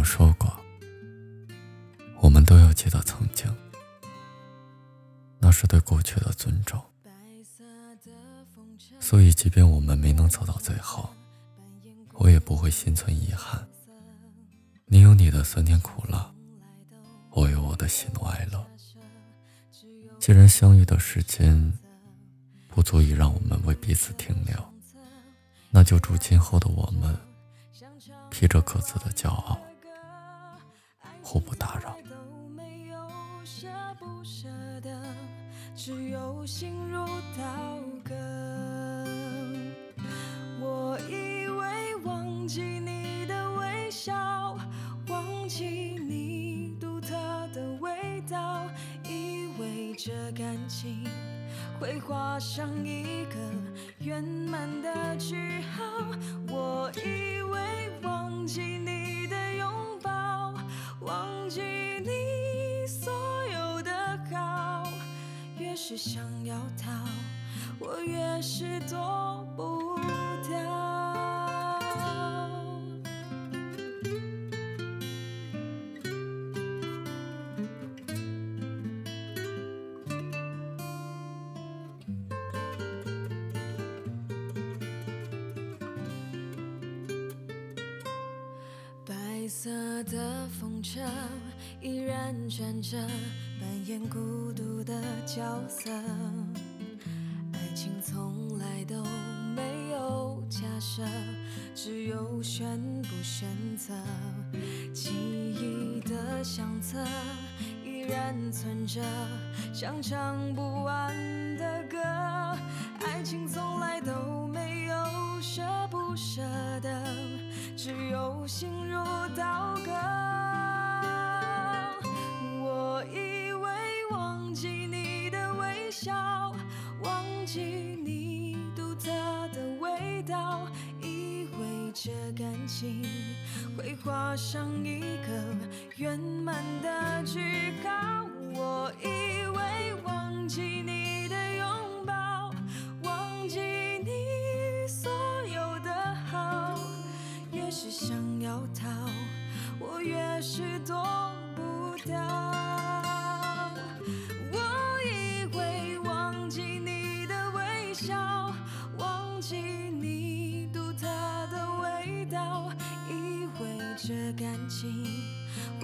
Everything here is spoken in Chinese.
我说过。我们都要记得曾经。那是对过去的尊重。所以即便我们没能走到最后我也不会心存遗憾。你有你的酸甜苦辣我有我的喜怒哀乐。既然相遇的时间不足以让我们为彼此停留那就祝今后的我们披着各自的骄傲互不打扰。只有心如刀割。我以为忘记你的微笑，忘记你独特的味道，以为这感情会画上一个是想要逃，我越是躲。色的风车依然转着。扮演孤独的角色，爱情从来都没有假设，只有选不选择。记忆的相册依然存着，像唱不完的歌。爱情从来都没有舍不舍得，只有心如刀割。我以为忘记你的微笑忘记你独特的味道以为这感情会画上一个圆满的句号。